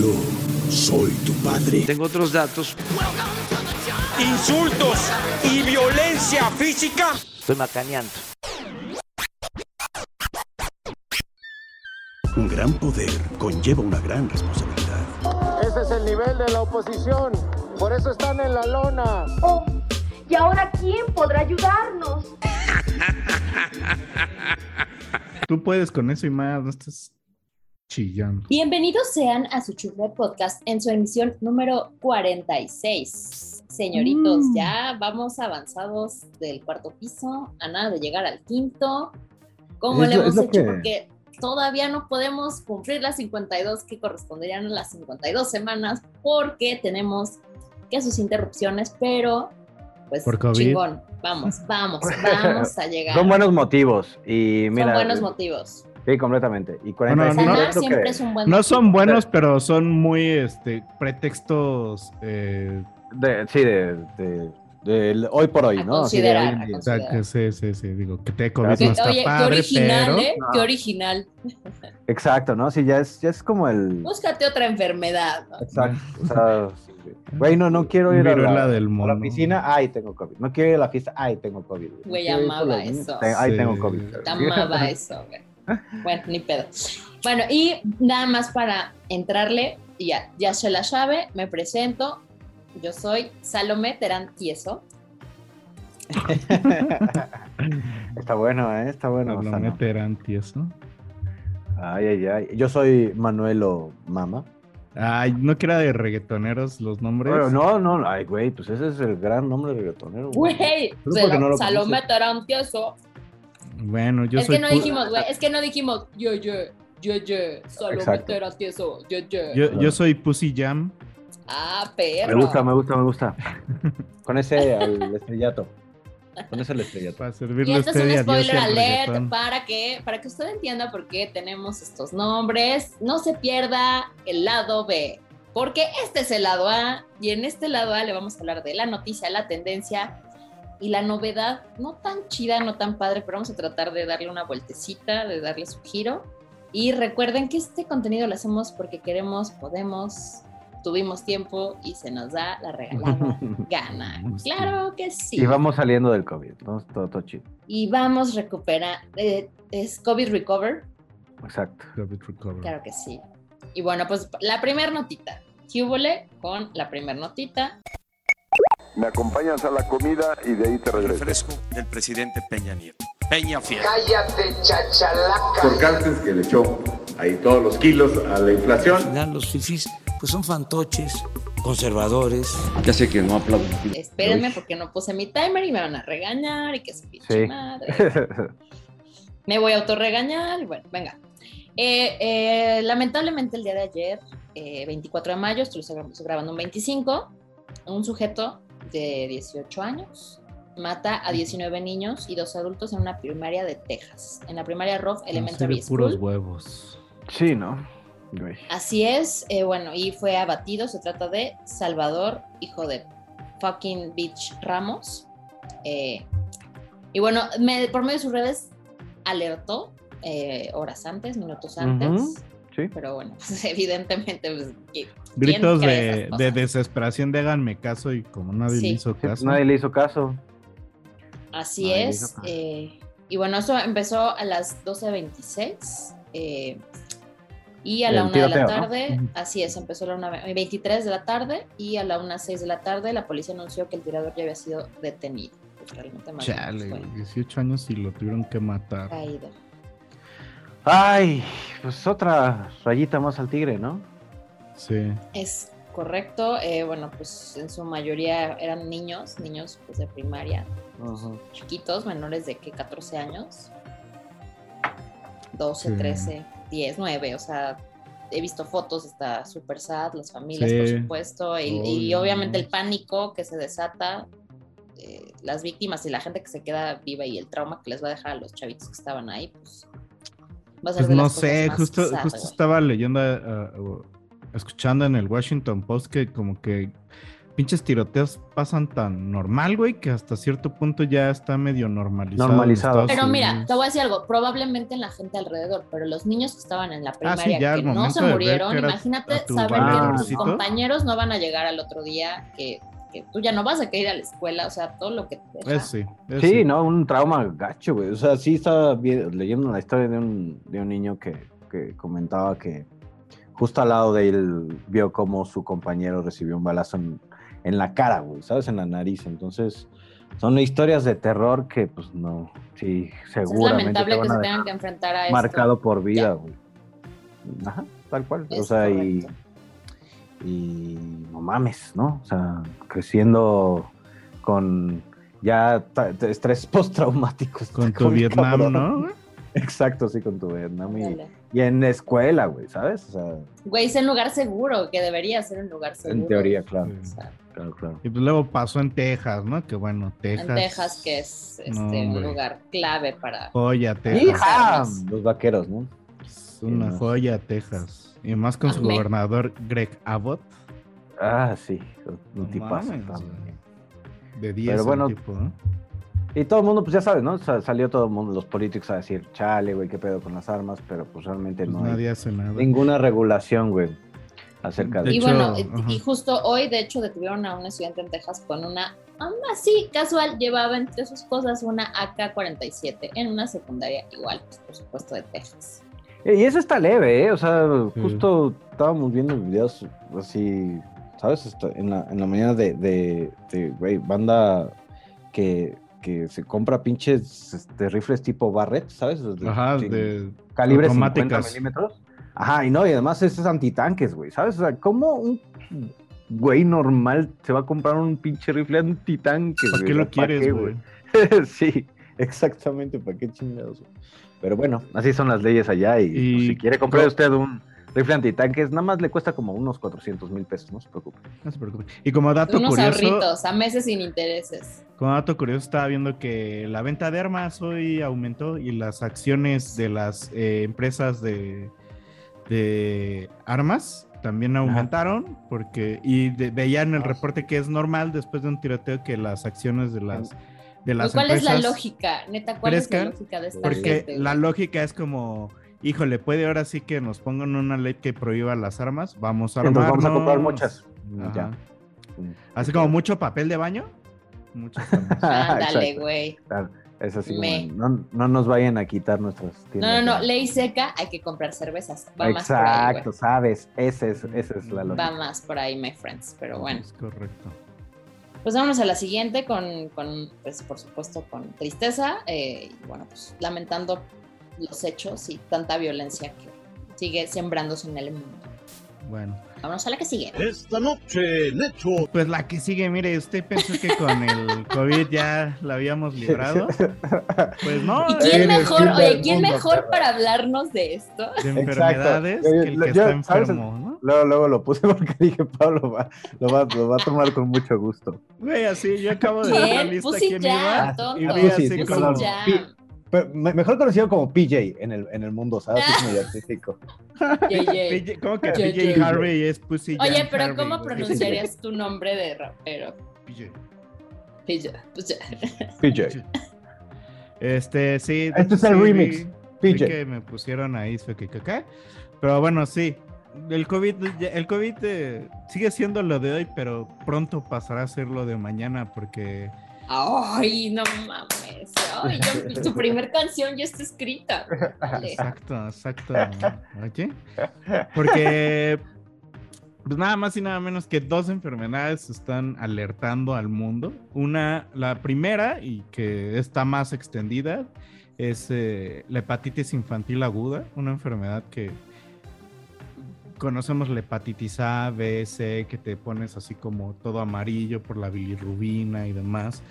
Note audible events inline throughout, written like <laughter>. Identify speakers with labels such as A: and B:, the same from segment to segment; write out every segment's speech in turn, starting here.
A: Yo soy tu padre.
B: Tengo otros datos.
C: Insultos y violencia física.
B: Estoy macaneando.
A: Un gran poder conlleva una gran responsabilidad.
D: Ese es el nivel de la oposición. Por eso están en la lona.
E: Oh, ¿y ahora quién podrá ayudarnos?
F: Tú puedes con eso y más, no estás chillando.
G: Bienvenidos sean a su Chufle Podcast en su emisión número 46. Señoritos,
F: Mm.
G: ya vamos avanzados del cuarto piso, a nada de llegar al quinto. ¿Cómo
H: Es
G: le
H: lo-
G: hemos hecho?
H: que-
G: Porque todavía no podemos cumplir las 52 que corresponderían a las 52 semanas porque tenemos que sus interrupciones, pero pues
F: Por COVID.
G: chingón. Vamos, vamos, <laughs> vamos a llegar.
H: Son buenos motivos y mira.
G: Son buenos motivos.
H: Sí, completamente. Y
F: Bueno,
H: 45
F: no-
H: es lo que-
G: es un buen
F: No son buenos, pero son muy este, pretextos. Eh,
H: de- sí, de, de- del hoy por hoy,
G: A
H: ¿no? De hoy
G: considerar, a
H: día.
F: o sea, que sí, sí, sí, digo, que te COVID
H: Que-
F: no está
G: Oye, qué
F: padre,
G: original,
F: pero...
G: ¿eh?
H: No.
G: Qué original.
H: Exacto, ¿no? Sí, ya es, ya es como el.
G: Búscate otra enfermedad, ¿no?
H: Exacto. O sea, sí, sí. güey, no, no quiero ir a la,
F: del
H: a la piscina, ay, tengo COVID. No quiero ir a la fiesta, ay, tengo COVID.
G: Güey, amaba eso.
H: Ay,
F: Sí.
H: tengo COVID.
G: Te amaba eso, güey. Bueno, ni pedo. Bueno, y nada más para entrarle, y ya, ya sé la llave, me presento. Yo soy Salomé Terán Tieso. <laughs>
H: Está bueno, ¿eh? Está bueno.
F: Lo
H: Sano.
F: meterán tieso.
H: Ay, ay, ay. Yo soy Manuelo Mama.
F: Ay, no que era de reggaetoneros los nombres.
H: Pero no, no, ay, güey, pues ese es el gran nombre de reggaetonero.
G: Güey, se lo Salomé
H: conoces.
G: Terán Tieso.
F: Bueno, yo
G: es
F: soy
G: que no
F: pu-
G: dijimos, güey, es que no dijimos, yo, yo, yo, yo, Salomé
H: Exacto.
G: Terán Tieso, yo, yo.
F: yo, yo soy Pussy Jam.
G: Ah, perro.
H: Me gusta, me gusta, me <laughs> gusta. Con ese al estrellato. Con ese al estrellato.
F: Para
G: Y
F: servirle a
G: este es un spoiler
F: al
G: alert para que, para que usted entienda por qué tenemos estos nombres. No se pierda el lado B, porque este es el lado A y en este lado A le vamos a hablar de la noticia, la tendencia y la novedad, no tan chida, no tan padre, pero vamos a tratar de darle una vueltecita, de darle su giro. Y recuerden que este contenido lo hacemos porque queremos, podemos, tuvimos tiempo y se nos da la regalada <laughs> gana. Claro que sí
H: Y vamos saliendo del COVID, ¿no? Todo, todo chido.
G: y vamos recuperar. eh, es COVID Recover,
H: Exacto.
F: COVID recovery.
G: claro que sí. Y bueno, pues la primera notita. Húbole con la primera notita.
I: Me acompañas a la comida y de ahí te regreso.
C: Refresco del presidente Peña Nieto. Peña Fiel.
D: Cállate, chachalaca.
J: por Cárcel que le echó ahí todos los kilos a la inflación.
B: Al final los fifís pues son fantoches, conservadores. Ya sé que no aplauden.
G: Espérenme porque no puse mi timer y me van a regañar y que su pinche
H: Sí.
G: madre. <laughs> Me voy a autorregañar. y Bueno, venga. Eh, eh, lamentablemente el día de ayer, eh, 24 de mayo, estoy grabando un 25, un sujeto de 18 años mata a 19 niños y dos adultos en una primaria de Texas, en la primaria
F: En
G: Elementary
F: serio, puros
G: School.
F: huevos.
H: Sí, ¿no? Güey.
G: Así es, eh, bueno, y fue abatido, se trata de Salvador, hijo de fucking bitch Ramos. Eh, y bueno, me- por medio de sus redes alertó eh, horas antes, minutos antes.
H: Sí.
G: Pero bueno, pues, <laughs> evidentemente, pues, ¿qui-
F: Gritos de, de desesperación de háganme caso y como nadie
G: Sí.
F: le hizo
H: Sí, pues
F: caso.
H: nadie le hizo caso.
G: Así
H: Ay,
G: es.
H: hijo.
G: eh, y bueno, eso empezó a las 12.26. eh, y a
H: El
G: la una de la
H: ¿no?
G: tarde,
F: Ujú.
G: así es, empezó a la una, 23 de la tarde y a la 1.06 de la tarde la policía anunció que el tirador ya había sido detenido. Pues realmente
F: Chale,
G: fue
F: güey, 18 años y lo tuvieron que matar.
G: caído.
H: Ay, pues otra rayita más al tigre, ¿no?
F: Sí.
G: Es correcto. eh, bueno, pues en su mayoría eran niños, niños pues, de primaria, chiquitos, menores de que 14 años. 12,
F: Sí.
G: 13, 10, 9, o sea, he visto fotos, está súper sad, las familias,
F: Sí.
G: por supuesto, y, obviamente el pánico que se desata, eh, las víctimas y la gente que se queda viva y el trauma que les va a dejar a los chavitos que estaban ahí, pues va a ser
F: Pues
G: de
F: no
G: las cosas
F: sé,
G: más
F: justo, justo estaba leyendo, o escuchando en el Washington Post que como que pinches tiroteos pasan tan normal, güey, que hasta cierto punto ya está medio normalizado.
H: Normalizado.
G: Pero mira, te voy a decir algo, probablemente en la gente alrededor, pero los niños que estaban en la
F: Ah, sí,
G: primaria que no se murieron, imagínate saber que tus compañeros no van a llegar al otro día, que, que tú ya no vas a querer ir a la escuela, o sea, todo lo que te deja.
F: Eso sí. eso
H: Sí, no, un trauma gacho, güey. O sea, sí estaba leyendo la historia de un, de un niño que, que comentaba que justo al lado de él vio cómo su compañero recibió un balazo en, en la cara, güey, ¿sabes? En la nariz. Entonces, son historias de terror que, pues, no, sí,
G: es
H: seguramente
G: lamentable
H: te
G: que se tengan que enfrentar a esto.
H: marcado por vida,
G: Ya.
H: güey. Ajá, tal cual. o
G: Es
H: sea,
G: correcto.
H: y no mames, ¿no? O sea, creciendo con ya estrés <laughs> postraumático. está
F: Con tu Vietnam,
H: cabrón.
F: ¿no?
H: Exacto, sí, con tu Vietnam. Y, y en escuela, güey, ¿sabes? O sea,
G: Güey, es un lugar seguro, que debería ser un lugar seguro.
H: en teoría, claro.
G: O sea,
H: Claro, claro.
F: Y pues luego pasó en Texas, ¿no? Que bueno, Texas.
G: en Texas, que es este,
F: No,
G: un lugar clave para...
F: Joya, Texas.
H: Los vaqueros, ¿no?
F: Es una joya, Texas. Y más con su gobernador Greg Abbott.
H: Ah, sí, un
F: No
H: tipazo.
F: mames,
H: también.
F: güey. De 10
H: Pero bueno,
F: tipo, ¿no?
H: Y todo el mundo, pues ya sabes, ¿no? Sa- salió todo el mundo, los políticos a decir, chale, güey, qué pedo con las armas, pero pues realmente
F: Pues
H: no hay
F: nadie hace nada.
H: ninguna regulación, güey, acerca de
F: De
G: y
F: hecho,
G: bueno,
F: ajá.
G: y justo hoy, de hecho, detuvieron a un estudiante en Texas con una, aún así, casual, llevaba entre sus cosas una AK-47 en una secundaria igual, pues, por supuesto, de Texas.
H: Y eso está leve, ¿eh? O sea, justo estábamos viendo videos así, ¿sabes? En la, en la mañana de, de, de, güey, banda que, que se compra pinches este, rifles tipo Barrett, ¿sabes? De-
F: Ajá, de
H: calibre 50
F: automáticas.
H: milímetros. Ajá, y no, y además es, es antitanques, güey, ¿sabes? O sea, ¿cómo un güey normal se va a comprar un pinche rifle antitanque?
F: ¿Para qué lo quieres, güey? <laughs>
H: sí, exactamente, ¿para qué chingados? güey? Pero bueno, así son las leyes allá y,
F: Y
H: pues, si quiere comprar
F: co-
H: usted un rifle antitanques, nada más le cuesta como unos 400 mil pesos, no se preocupe.
F: No se preocupe. Y como dato
G: Unos
F: curioso,
G: ahorritos a meses sin intereses.
F: como dato curioso, estaba viendo que la venta de armas hoy aumentó y las acciones de las eh, empresas de, de armas también aumentaron porque y de- veían el reporte que es normal después de un tiroteo que las acciones de las de las
G: ¿Cuál es la
F: empresas
G: lógica? Neta, ¿cuál es la lógica de esta
F: porque
G: gente?
F: la lógica es como híjole puede ahora sí que nos pongan una ley que prohíba las armas vamos a
H: Entonces
F: armarnos
H: vamos a comprar muchas. Ya.
F: así como mucho papel de baño muchas armas. <laughs>
G: Ándale,
H: Exacto.
G: güey.
H: Claro, es así como,
G: Me-
H: no, no nos vayan a quitar nuestras
G: No,
H: tiendas.
G: no, no,
H: de-
G: ley seca, hay que comprar cervezas. Va más por ahí,
H: Exacto, sabes, ese es, esa es la lógica.
G: Va más por ahí, my friends. Pero bueno,
F: es correcto
G: pues vámonos a la siguiente con, con pues por supuesto, con tristeza. eh, y bueno, pues lamentando los hechos y tanta violencia que sigue sembrándose en el mundo.
F: bueno
G: Vámonos a la que sigue.
A: Esta noche, Necho.
F: Pues la que sigue, mire, usted pensó que con el COVID ya la habíamos librado. Pues no,
G: ¿Y quién
H: Eres
G: mejor, oye, quién
H: mundo,
G: mejor para hablarnos de esto?
F: de enfermedades
H: Yo-
F: que el que
H: yo-
F: está
H: ¿sabes?
F: enfermo, ¿no?
H: Luego, luego lo puse <laughs> porque dije, Pablo va, lo, va, lo va a tomar con mucho gusto.
F: Güey, así, yo acabo de ver la lista
G: Pussy
F: quién
G: Jam,
F: iba.
G: tonto.
F: Y vi
H: Pussy,
F: así
H: sí,
G: Pussy
F: como...
G: Jam.
H: Pero mejor conocido como PJ en el, en el mundo, ¿sabes? Es medio artístico.
F: PJ <laughs> ¿Cómo que. PJ Harvey es Pussy Jam
G: Oye, pero
F: Harvey,
G: ¿cómo
F: güey?
G: pronunciarías <laughs> tu nombre de rapero?
F: PJ.
G: Pues
H: PJ.
F: Este, sí.
H: Este es el remix, PJ.
F: que me pusieron ahí, fue que. Pero bueno, sí. El COVID, el COVID eh, sigue siendo lo de hoy, pero pronto pasará a ser lo de mañana porque
G: Ay, no mames. Ay, ya- <laughs> su primer canción ya está escrita. Vale.
F: Exacto, exacto. Oye, porque pues nada más y nada menos que dos enfermedades están alertando al mundo. Una, la primera y que está más extendida es eh, la hepatitis infantil aguda, una enfermedad que conocemos la hepatitis A, B, C, que te pones así como todo amarillo por la bilirrubina y demás.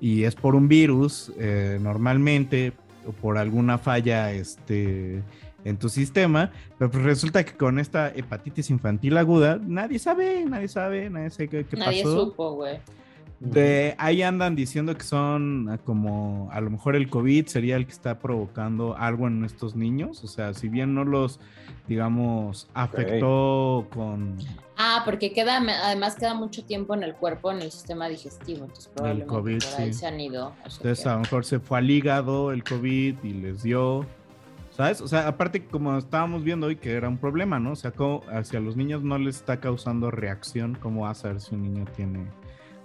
F: Y es por un virus, eh, normalmente, o por alguna falla este, en tu sistema, pero pues resulta que con esta hepatitis infantil aguda, nadie sabe, nadie sabe, nadie sabe qué, qué
G: Nadie
F: pasó.
G: supo, güey.
F: De ahí andan diciendo que son ah, como a lo mejor el COVID sería el que está provocando algo en estos niños. O sea, si bien no los, digamos, afectó con
G: Ah, porque queda, además queda mucho tiempo en el cuerpo, en el sistema digestivo. Entonces probablemente
F: COVID,
G: por ahí
F: sí.
G: se han ido.
F: Entonces a lo mejor se fue al hígado el COVID y les dio, ¿sabes? O sea, aparte como estábamos viendo hoy que era un problema, ¿no? O sea, como hacia los niños no les está causando reacción, ¿cómo vas a saber si un niño tiene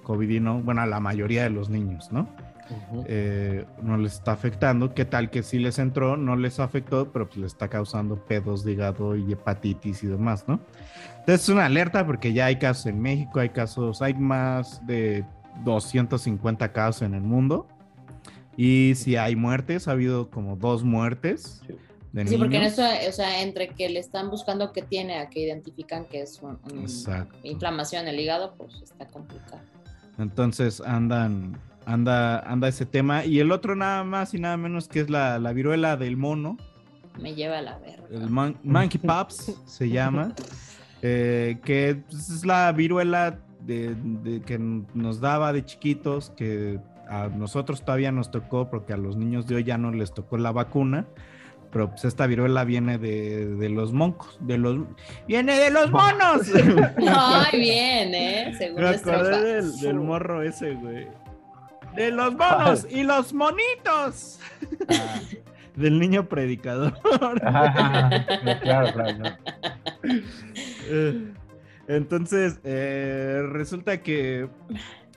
F: COVID y no? Bueno, a la mayoría de los niños, ¿no? Eh, no les está afectando. ¿Qué tal que sí les entró? No les afectó, pero pues les está causando pedos de hígado y hepatitis y demás, ¿no? Entonces es una alerta porque ya hay casos en México, hay casos, hay más de 250 casos en el mundo. Y si hay muertes, ha habido como dos muertes. De
G: Sí, porque en
F: niños.
G: eso, o sea, entre que le están buscando qué tiene a que identifican que es un- un-
F: Exacto.
G: inflamación en el hígado, pues está complicado.
F: Entonces andan, anda, anda ese tema. Y el otro nada más y nada menos que es la, la viruela del mono.
G: Me lleva a la verga.
F: El mon- monkeypox <laughs> se llama. eh, que pues, es la viruela de, de- que nos daba de chiquitos, que a nosotros todavía nos tocó, porque a los niños de hoy ya no les tocó la vacuna. Pero pues esta viruela viene de, de los moncos, de los viene de los monos. <laughs>
G: Ay, <laughs> bien, ¿eh? Según
F: Me acordé del, del morro ese, güey. De los monos y los monitos. <laughs> del niño predicador.
H: Ajá, claro, claro.
F: Eh, Entonces, eh, resulta que,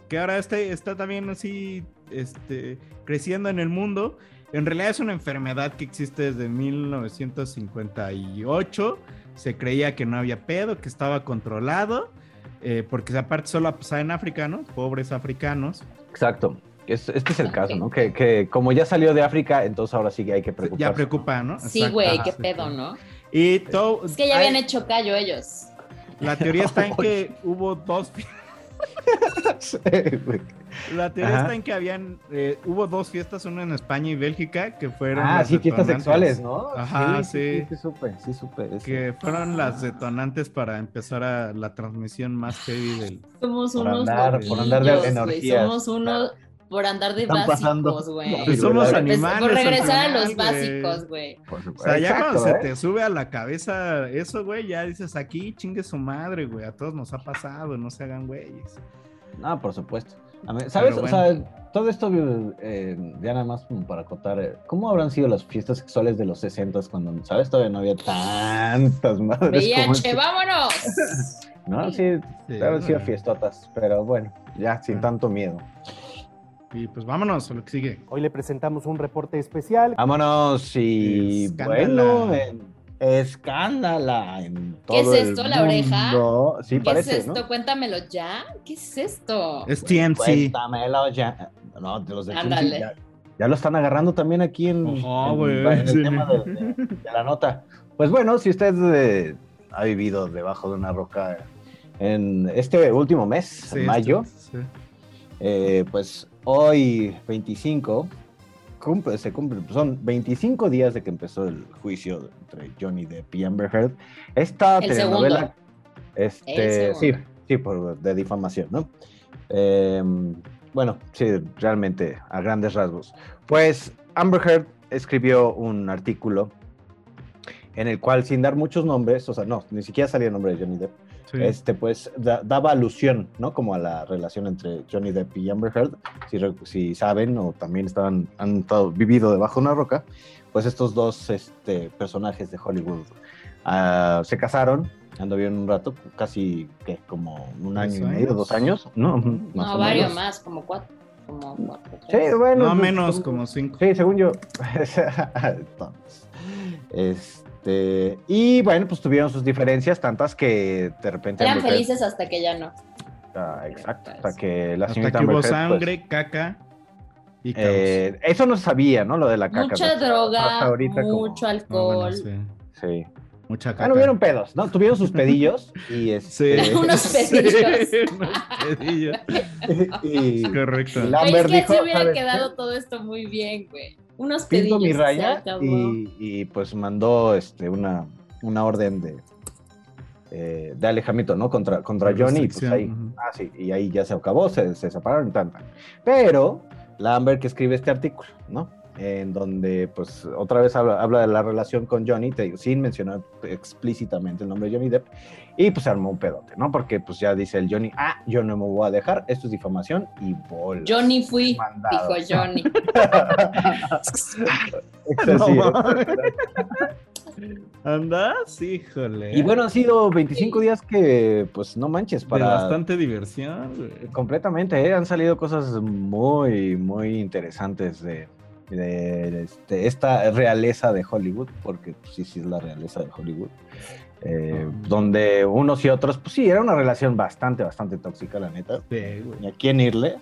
F: que ahora está, está también así este, creciendo en el mundo. En realidad es una enfermedad que existe desde 1958. Se creía que no había pedo, que estaba controlado, eh, porque aparte solo pasaba en África, ¿no? Pobres africanos.
H: Exacto. Es- este es el caso, ¿no? Que, que como ya salió de África, entonces ahora sí que hay que preocuparse.
F: Ya preocupa, ¿no?
G: Sí, güey, qué pedo, ¿no?
F: Y todo,
G: Es que ya habían hecho callo ellos.
F: La teoría está en <laughs> que hubo dos. <laughs> fi- La teoría
H: Ajá.
F: está en que habían. eh, hubo dos fiestas, una en España y Bélgica, que fueron.
H: Ah,
F: las
H: sí, fiestas sexuales, ¿no?
F: Ajá, sí.
H: Sí, sí, supe, sí supe. eso.
F: Que fueron las detonantes para empezar a la transmisión más heavy del.
G: Somos
H: Por
G: unos
H: andar- por andar de-
G: loquillos,
H: en
G: güey.
H: orgías.
G: Somos unos por andar de
H: Están pasando.
G: básicos, güey.
F: Pues somos animales
G: Por regresar a los básicos, güey.
H: Por
F: O sea, ya
H: Exacto,
F: cuando se
H: ¿eh?
F: te sube a la cabeza eso, güey, ya dices aquí, chingue su madre, güey. A todos nos ha pasado, no se hagan güeyes.
H: No, por supuesto. A ver, ¿Sabes?
F: Pero
H: O sea, todo esto, eh, ya nada más como para acotar, eh, ¿cómo habrán sido las fiestas sexuales de los 60 cuando, ¿sabes? Todavía no había tantas madres como
G: VIH,
H: este,
G: vámonos. <laughs>
H: ¿no? Sí,
F: Sí,
H: habrán sido
F: bueno.
H: fiestotas, pero bueno, ya sin tanto miedo.
F: Y pues vámonos a lo que sigue.
K: Hoy le presentamos un reporte especial.
H: Vámonos y
F: Escándala.
H: bueno, en- escándala en todo
G: ¿Qué es
H: el
G: esto, la oreja?
H: mundo. Sí,
G: ¿Qué
H: parece,
G: es esto?
H: ¿no?
G: Cuéntamelo ya. ¿Qué es esto?
F: Es TMC.
H: Cuéntamelo ya. No, de los de TMC ya, ya lo están agarrando también aquí en,
F: Ajá,
H: en-
F: güey,
H: en el
F: sí.
H: tema de, de- de la nota. Pues bueno, si usted eh, ha vivido debajo de una roca en este último mes,
F: Sí,
H: en mayo,
F: sí.
H: eh, pues hoy 25 cumple, se cumple, son 25 días de que empezó el juicio entre Johnny Depp y Amber Heard. Esta
G: El
H: telenovela,
G: segundo.
H: este, sí, sí, por de difamación, ¿no? Eh, bueno, sí, realmente a grandes rasgos. Pues Amber Heard escribió un artículo en el cual, sin dar muchos nombres, o sea, no, ni siquiera salía el nombre de Johnny Depp,
F: Sí.
H: este, pues da- daba alusión, ¿no? Como a la relación entre Johnny Depp y Amber Heard. Si, si saben o también estaban, han estado- vivido debajo de una roca, pues estos dos este, personajes de Hollywood ah, se casaron, anduvieron un rato, casi que como un año y
F: ¿Dos
H: medio, dos años, ¿no? Más
G: No,
H: o
G: varios
H: menos.
G: más, como cuatro. Como cuatro.
H: Sí, bueno.
F: No
H: pues,
F: menos, como cinco.
H: Sí, según yo. <laughs> Entonces, este, y bueno, pues tuvieron sus diferencias, tantas que de repente.
G: Eran
H: Amber
G: felices hasta que ya no.
H: Ah, exacto, hasta que la
F: Hasta
H: señorita
F: que hubo
H: Heard, pues,
F: sangre, caca y
H: eh, eso no se sabía, ¿no? Lo de la caca.
G: Mucha
H: hasta-
G: droga,
H: hasta ahorita como-
G: mucho
F: Ah,
G: alcohol.
F: bueno, sí.
H: Sí.
F: Mucha caca.
H: Ah, no hubieron pedos, ¿no? Tuvieron sus pedillos y
F: Sí.
H: este. <laughs>
G: Unos <laughs>
F: Sí,
G: pedillos.
F: unos pedillos. <laughs>
H: y,
F: Correcto.
H: Lambert
G: es que
H: dijo,
G: se hubiera
H: "¿Sabes qué?
G: quedado todo esto muy bien, güey. Unos
H: Pinto mi raya y, y, pues mandó este una, una orden de eh, de alejamiento, ¿no? Contra, contra Johnny, y pues ahí, ah, sí, y ahí ya se acabó, se, se separaron y tan, tan. Pero la Amber que escribe este artículo, ¿no? En donde, pues, otra vez habla, habla de la relación con Johnny, te digo, sin mencionar explícitamente el nombre de Johnny Depp, y pues se armó un pedote, ¿no? Porque pues ya dice el Johnny, ah, yo no me voy a dejar, esto es difamación y bola.
G: Johnny fui,
H: Mandado.
G: dijo Johnny. <laughs>
F: Mames. <laughs> ¿Andas? Híjole.
H: Y bueno, han sido 25 días que, pues, no manches,
F: de
H: para...
F: bastante diversión, güey.
H: Completamente, ¿eh? han salido cosas muy, muy interesantes de, de, este, esta realeza de Hollywood, porque pues, sí, sí es la realeza de Hollywood, eh, donde unos y otros, pues sí, era una relación bastante, bastante tóxica, la neta.
F: Sí, güey.
H: A quién irle.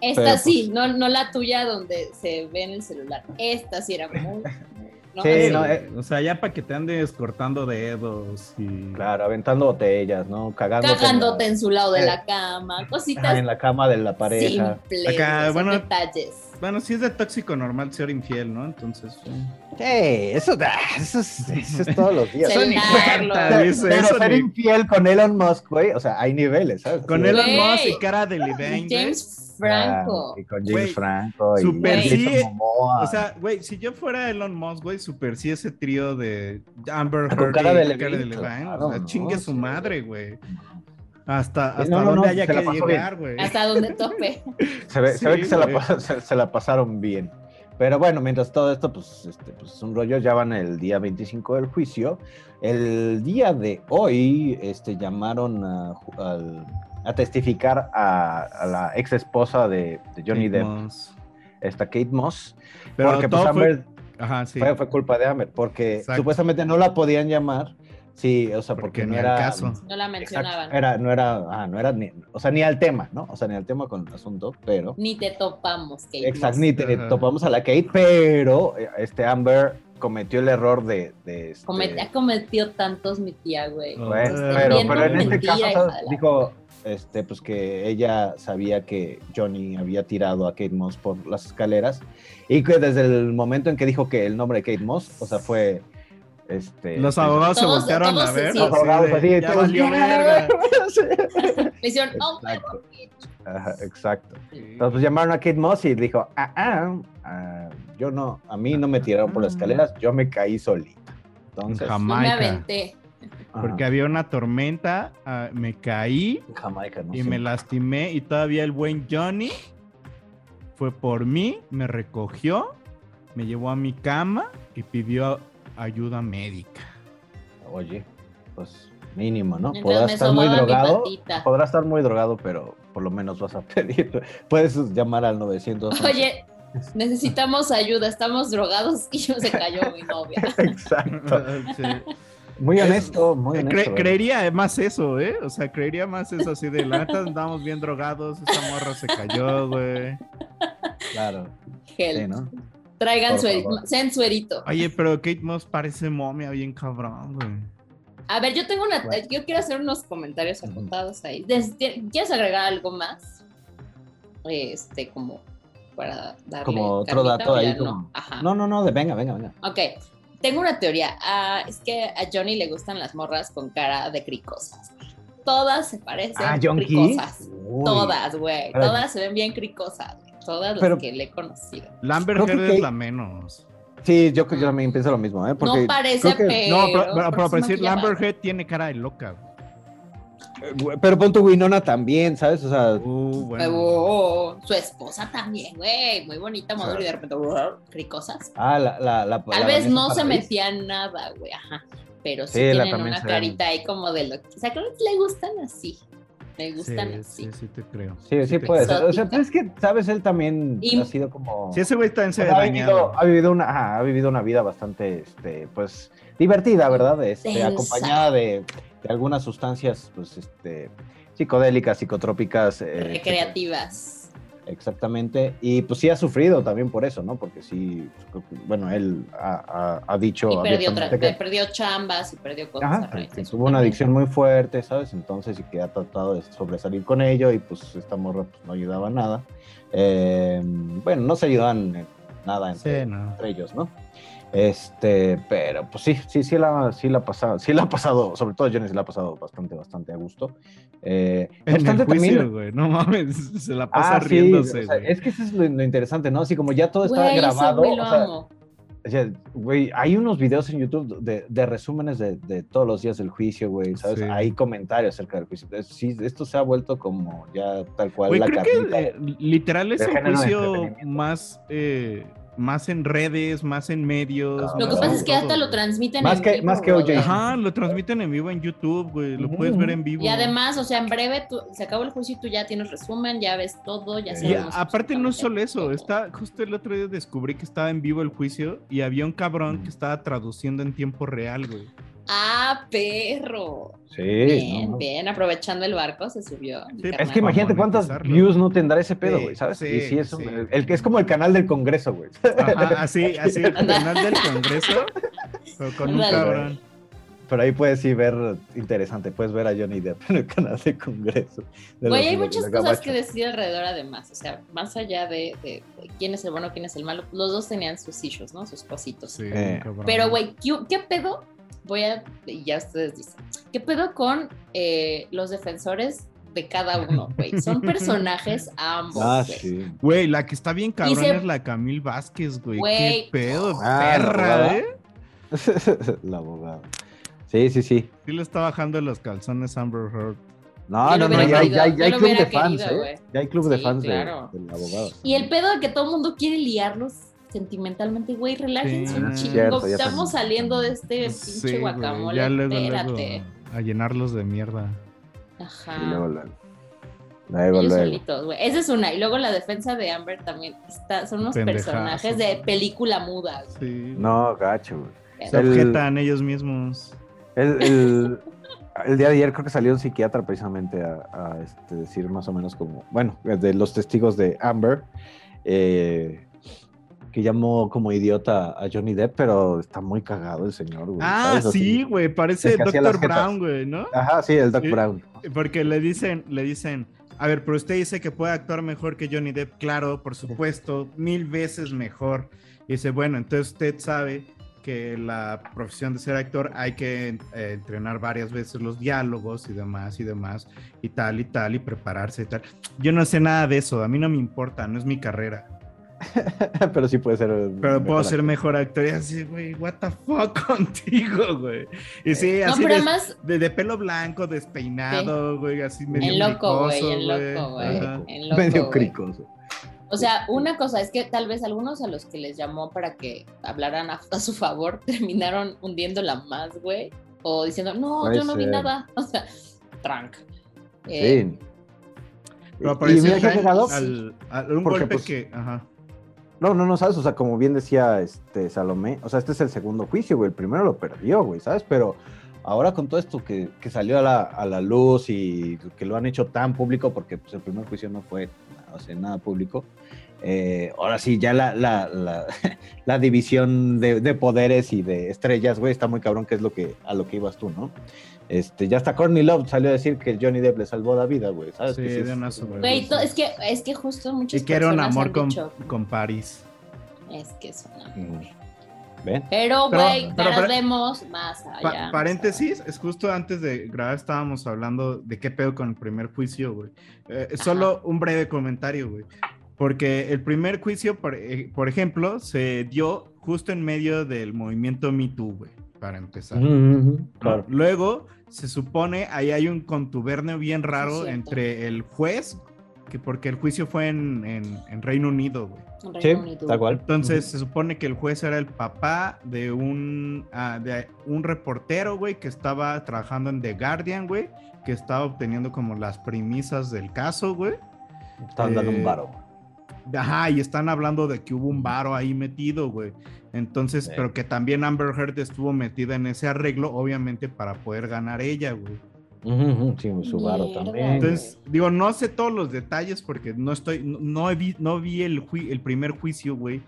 G: Esta
H: Pero,
G: sí, no, no la tuya donde se ve en el celular. Esta sí era muy. <laughs> ¿no?
H: Sí,
G: Así.
H: no, eh,
F: O sea, ya para que te andes cortando dedos y.
H: claro, aventando botellas, ¿no? Cagándote,
G: Cagándote en su lado de
H: Eh.
G: la cama,
H: en,
G: cositas <laughs>
H: en la cama de la pareja.
G: simples,
F: Acá, bueno,
G: detalles.
F: Bueno, si es de tóxico normal ser infiel, ¿no? Entonces. eh.
H: Sí, eso, ah, eso, es, eso es todos los días.
F: Cuenta, dice,
H: Pero
F: eso
H: ser
F: ni-
H: infiel con Elon Musk, güey, o sea, hay niveles, ¿sabes?
F: Con
H: Sí.
F: Elon
G: Güey.
F: Musk y cara de Levine.
G: James Franco.
H: Ah, y con James
F: Güey,
H: Franco y
F: super
H: Jason
F: sí,
H: Momoa.
F: O sea, güey, si yo fuera Elon Musk, güey, super sí ese trío de Amber Heard
H: cara
F: y
H: de
F: cara de Levine,
H: claro,
F: o sea,
H: ¿no?
F: chingue su
H: Sí,
F: madre, güey.
H: Sí,
F: hasta
H: no, no,
F: dónde
H: no,
F: haya
H: se la
F: que llegar, güey.
G: Hasta donde tope. <laughs>
H: se ve, se ve
F: sí,
H: que se la, se, se la pasaron bien. Pero bueno, mientras todo esto, pues, este, pues es un rollo, ya van el día 25 del juicio. El día de hoy, este, llamaron a, al- a testificar a, a la ex esposa de, de Johnny
F: Kate
H: Depp,
F: Moss.
H: esta Kate Moss,
F: Pero
H: porque pues
F: todo fue-
H: Amber
F: Ajá, sí.
H: fue, fue culpa de Amber, porque
F: Exacto.
H: supuestamente no la podían llamar, sí, o sea, porque,
F: Porque
H: no era...
F: caso.
G: No la
H: Exacto,
G: mencionaban.
H: era, no era, ah, no era ni, o sea, ni al tema, ¿no? O sea, ni al tema con el asunto, pero...
G: Ni te topamos, Kate
H: Exacto, ni te-
F: Ajá.
H: topamos a la Kate, pero eh, este Amber cometió el error de... de este,
G: Comete- ha cometido tantos mi tía, güey.
F: Oh.
H: bueno,
F: Eh,
H: pero, en este caso dijo este, pues que ella sabía que Johnny había tirado a Kate Moss por las escaleras y que desde el momento en que dijo que el nombre de Kate Moss, o sea, fue... Este,
F: Los abogados se voltearon
G: todos
F: a ver.
G: sí.
H: Los abogados
F: de,
H: así,
F: ya
H: todos,
F: valió
H: "¿Qué?".
F: verga.
G: Le hicieron, oh,
H: Exacto. Ajá, exacto. Entonces pues, llamaron a Kate Moss y dijo, ah, ah, ah, yo no, a mí no me tiraron por las escaleras, yo me caí solita. Entonces,
G: me
F: Jamaica.
G: aventé.
F: Porque había una tormenta, ah, me caí
H: ajá, Jamaica, no
F: y
H: sé.
F: me lastimé y todavía el buen Johnny fue por mí, me recogió, me llevó a mi cama y pidió ayuda médica.
H: Oye, pues mínimo, ¿no?
G: Me
H: estar muy drogado, podrás estar muy drogado, pero por lo menos vas a pedir, <laughs> puedes llamar al 900.
G: Oye, necesitamos ayuda, estamos drogados y yo se cayó mi novia. <laughs>
H: Exacto. <laughs>
F: Sí.
H: Muy honesto, muy honesto.
F: cre-
H: ¿verdad?
F: creería más eso, ¿eh? O sea, creería más eso así de la neta andamos bien drogados, esa morra se cayó, güey.
H: Claro.
G: Gel.
H: Sí, ¿no?
G: Traigan
H: Por
G: su
H: favor.
G: sean suerito.
F: Oye, pero Kate Moss parece momia bien cabrón, güey.
G: A ver, yo tengo una.
H: Bueno.
G: Yo quiero hacer unos comentarios
H: Ujú.
G: apuntados ahí. ¿Quieres agregar algo más? Este, como para darle.
H: Como otro dato ahí.
G: no?
H: Como...
G: Ajá.
H: No, no, no, de venga, venga, venga.
G: Ok. Tengo una teoría. Ah, es que a Johnny le gustan las morras con cara de cricosas. Todas se parecen
H: Ah,
G: cricosas.
H: Uy.
G: Todas, güey. Todas se ven bien cricosas. güey. Todas
H: Pero-
G: las que le he conocido.
F: Lambert
H: que
F: es la menos.
H: Sí, yo, yo también pienso lo mismo, ¿eh? Porque
G: no parece,
H: que-
G: pero.
F: no, pero, pero, decir, Lambert. Heard tiene cara de loca.
H: Eh, Pero pon tu Winona también, ¿sabes? O sea,
F: Uh, bueno.
G: Oh, su esposa también, güey. Muy bonita, madura y de repente, "Brr", cricosas.
H: ah, la, la, la
G: Tal
H: la
G: vez no se metía en nada, güey, ajá. Pero sí,
H: Sí,
G: tienen una carita ahí como de lo O sea, creo que le gustan así.
F: Sí,
G: gustan así.
F: sí, sí te creo.
H: Sí, sí
F: te-
H: puede ser. O sea, pero es que, ¿sabes? Él también
G: Y-
H: ha sido como...
F: Sí, ese güey también se
H: O
F: ve
H: sea, ha,
F: dañado.
H: vivido, ha, vivido una, ajá, ha vivido una vida bastante, este, pues, divertida, ¿verdad? Este, acompañada de, de algunas sustancias, pues, este, psicodélicas, psicotrópicas. eh,
G: Recreativas.
H: Exactamente. Y pues sí ha sufrido también por eso, ¿no? Porque sí, pues, bueno, él ha, ha- ha dicho...
G: Y perdió,
H: que-
G: chambas y perdió cosas.
H: Ajá,
G: a
H: que tuvo una adicción muy fuerte, ¿sabes? Entonces, y que ha tratado de sobresalir con ello, y pues esta morra pues, no ayudaba nada. Eh, bueno, no se ayudaban nada entre,
F: Sí, no.
H: entre ellos, ¿no? Este, pero pues sí, sí, sí la, sí la ha pasado, sí la ha pasado, sobre todo Johnny se la ha pasado bastante, bastante a gusto. Eh,
F: En el
H: obstante,
F: juicio,
H: también-
F: güey. No mames, <laughs> se la pasa
H: Ah, sí,
F: riéndose,
H: o sea,
F: güey.
H: es que eso es lo, lo interesante, ¿no? Así como ya todo está
G: Güey,
H: grabado.
G: güey lo
H: o sea,
G: amo.
H: o sea, güey, hay unos videos en YouTube de, de resúmenes de, de todos los días del juicio, güey, ¿sabes?
F: Sí.
H: Hay comentarios acerca del juicio. Es- Sí, esto se ha vuelto como ya tal cual
F: Güey,
H: la
F: creo que eh, literal es el juicio más, eh, más en redes, más en medios.
H: Ah,
G: Lo que pasa es que
F: todo,
G: hasta lo transmiten
H: Más
G: en
H: que-
G: vivo,
H: más que OJ.
F: Ajá, lo transmiten en vivo en YouTube, güey. Lo puedes ver en vivo.
G: Y además, o sea, en breve tú- se acabó el juicio y tú ya tienes resumen, ya ves todo, ya
H: Y
F: Y
G: sabemos.
F: aparte no es solo eso,
G: todo.
F: está, justo el otro día descubrí que estaba en vivo el juicio y había un cabrón que estaba traduciendo en tiempo real, güey.
G: Ah, perro.
H: Sí,
G: Bien,
H: no.
G: bien, aprovechando el barco se subió.
F: Sí,
H: Es que imagínate cuántas views no tendrá ese pedo,
F: Sí,
H: güey, ¿sabes?
F: sí,
H: y sí, es, un- el que es como el canal del Congreso, güey.
F: Ajá, así, así el canal del Congreso, pero con un cabrón.
H: Pero ahí puedes sí ver interesante, puedes ver a Johnny Depp en el canal del Congreso. de
G: Güey,
H: los-
G: hay muchas cosas que decir alrededor además, o sea, más allá de, de- de quién es el bueno, quién es el malo, los dos tenían sus issues, ¿no? Sus cositos.
F: Sí,
H: Eh.
G: Pero, güey, ¿qué, qué pedo? Voy a, y ya ustedes dicen, ¿qué pedo con eh, los defensores de cada uno, güey? Son <laughs> personajes ambos,
H: Ah,
G: güey.
H: sí.
F: Güey, la que está bien cabrón
G: se-
F: es la Camil Vázquez, güey.
G: Güey.
F: Qué pedo,
H: Ah, la
F: perra,
H: abogada.
F: ¿eh? <laughs>
H: la abogada. Sí, sí, sí.
F: Sí le está bajando los calzones Amber Heard.
H: No, no, no, ya, ya
G: yo
H: ya hay club de fans,
G: querido,
H: ¿eh?
G: güey.
H: Ya hay club de fans de-
G: claro.
H: del abogado.
G: Y el pedo de que todo el mundo quiere liarlos sentimentalmente, güey, relájense
F: Sí,
G: un chingo.
H: cierto,
G: Estamos saliendo de este pinche guacamole.
F: Ya luego,
G: espérate.
F: luego a llenarlos de mierda.
G: Ajá.
H: Y luego, luego. Luego,
G: Ellos
H: luego.
G: solitos, güey. Esa es una. Y luego la defensa de Amber también. Está, son unos
F: Pendejazo.
G: personajes de película muda.
F: Sí.
H: No, gacho, güey.
F: Se
H: El-
F: objetan ellos mismos.
H: El, el- <laughs> el día de ayer creo que salió un psiquiatra precisamente a, a, este, decir más o menos como, bueno, de los testigos de Amber, eh, que llamó como idiota a Johnny Depp, pero está muy cagado el señor, güey.
F: Ah, sí, güey. Parece Dr. Brown, güey, ¿no?
H: Ajá, sí, el Doc
F: Sí.
H: Brown.
F: Porque le dicen, le dicen, a ver, pero usted dice que puede actuar mejor que Johnny Depp, claro, por supuesto, mil veces mejor. Y dice, bueno, entonces usted sabe que la profesión de ser actor hay que eh, entrenar varias veces los diálogos y demás y demás y tal y tal y prepararse y tal. Yo no sé nada de eso, a mí no me importa, no es mi carrera. <laughs>
H: pero sí puede ser.
F: Pero puedo ser
H: actor.
F: mejor actor y así, güey, what the fuck <laughs> contigo, güey. Y sí,
G: No,
F: así
G: pero
F: de,
G: además,
F: de, de pelo blanco, despeinado, güey, así medio
G: en loco, güey, en loco, güey.
F: Ajá.
G: En loco,
H: Medio cricoso.
G: O sea, una cosa es que tal vez algunos a los que les llamó para que hablaran a, a su favor <laughs> terminaron hundiéndola más, güey. O diciendo, no,
H: Puede
G: yo no vi nada. O sea, trank. Eh,
H: Sí.
F: Pero
H: Y-
F: parece
H: y mira
F: que
H: que ha llegado-
F: al, al- un golpe
H: pues,
F: que, ajá.
H: No, no, no, ¿sabes? O sea, como bien decía este Salomé, o sea, este es el segundo juicio, güey. El primero lo perdió, güey, ¿sabes? Pero ahora con todo esto que, que salió a la, a la luz y que lo han hecho tan público, porque pues, el primer juicio no fue o sea, nada público, eh, ahora sí, ya la, la, la, <laughs> la división de, de poderes y de estrellas, güey, está muy cabrón, que es lo que, a lo que ibas tú, ¿no? Este, ya hasta Courtney Love salió a decir que Johnny Depp le salvó la vida, güey, ¿sabes?
F: Sí,
H: Que sí
F: de
H: es-
F: una.
G: Güey, to- es que, es que justo muchas
F: Y que era un amor con,
G: dicho,
F: con Paris.
G: es que es un amor.
H: Mm. ¿Ven?
G: Pero,
F: Pero-
G: güey,
F: pero- pero-
G: tardemos más
F: Pa-
G: allá.
F: paréntesis, es justo antes de grabar estábamos hablando de qué pedo con el primer juicio, güey. Eh, solo un breve comentario, güey. Porque el primer juicio, por, eh, por ejemplo, se dio justo en medio del movimiento Me Too, güey, para empezar. Luego, se supone, ahí hay un contubernio bien raro entre el juez, que porque el juicio fue en, en- en Reino Unido, güey.
H: Sí,
G: Unido.
H: tal cual.
F: Entonces, se supone que el juez era el papá de un, ah, de un reportero, güey, que estaba trabajando en The Guardian, güey, que estaba obteniendo como las premisas del caso, güey.
H: Estaban dando
F: Eh,
H: un varo.
F: Ajá, y están hablando de que hubo un varo ahí metido, güey. Entonces,
H: Sí.
F: pero que también Amber Heard estuvo metida en ese arreglo, obviamente, para poder ganar ella, güey.
H: Sí, su varo también.
F: Entonces, digo, no sé todos los detalles porque no estoy, no, no he vi, no vi el, primer juicio, güey.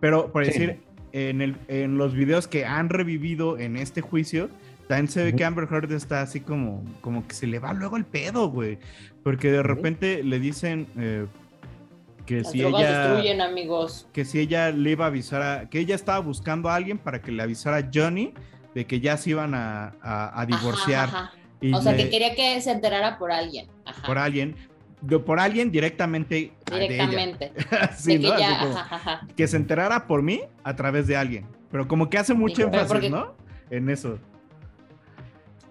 F: Pero por
H: Sí.
F: decir, en, el, en los videos que han revivido en este juicio, también se ve que Amber Heard está así como, como que se le va luego el pedo, güey. Porque de repente le dicen, eh, que
G: Las
F: si ella
G: destruyen, amigos.
F: que si ella le iba a avisar a que ella estaba buscando a alguien para que le avisara a Johnny de que ya se iban a, a- a divorciar
G: Ajá, ajá.
F: y
G: O sea, que quería que se enterara por alguien. Ajá.
F: por alguien de- por alguien directamente de ella.
G: Directamente. <laughs>
F: Sí,
G: de que
F: ¿no? Así
G: ya,
F: como-
G: ajá, ajá.
F: que se enterara por mí a través de alguien pero como que hace mucho énfasis
G: porque-
F: no en eso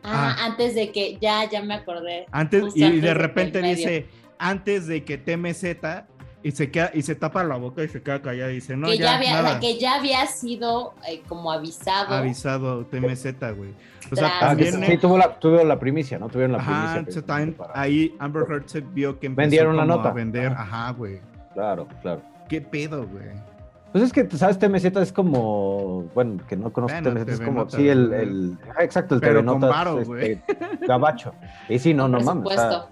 G: Ah,
F: Ah.
G: antes de que ya, ya me acordé.
F: Antes, y
G: antes
F: de
G: del
F: repente dice, antes de que TMZ, y se queda, y se tapa la boca y se queda callada y dice, no,
G: que,
F: ya,
G: ya había,
F: nada,
G: la que ya había sido eh, como avisado.
F: avisado TMZ, güey. O sea,
H: Ah,
F: también,
H: sí, tuvo la, tuvo la primicia, ¿no? Tuvieron la
F: ajá,
H: primicia.
F: se
H: precisamente
F: también-
H: para-
F: ahí Amber Heard se vio que empezó
H: Vendieron la nota.
F: a vender,
H: Ajá.
F: ajá, güey.
H: Claro, claro.
F: ¿Qué pedo, güey?
H: Pues es que, ¿sabes? TMZ es como, bueno, que no conozco
F: Bueno,
H: TMZ, es como, sí, el, el exacto, el
F: Pero
H: TV
F: con
H: Notas, este,
F: güey.
H: gabacho. Y sí, no, no
G: Por
H: mames. o sea,
G: supuesto.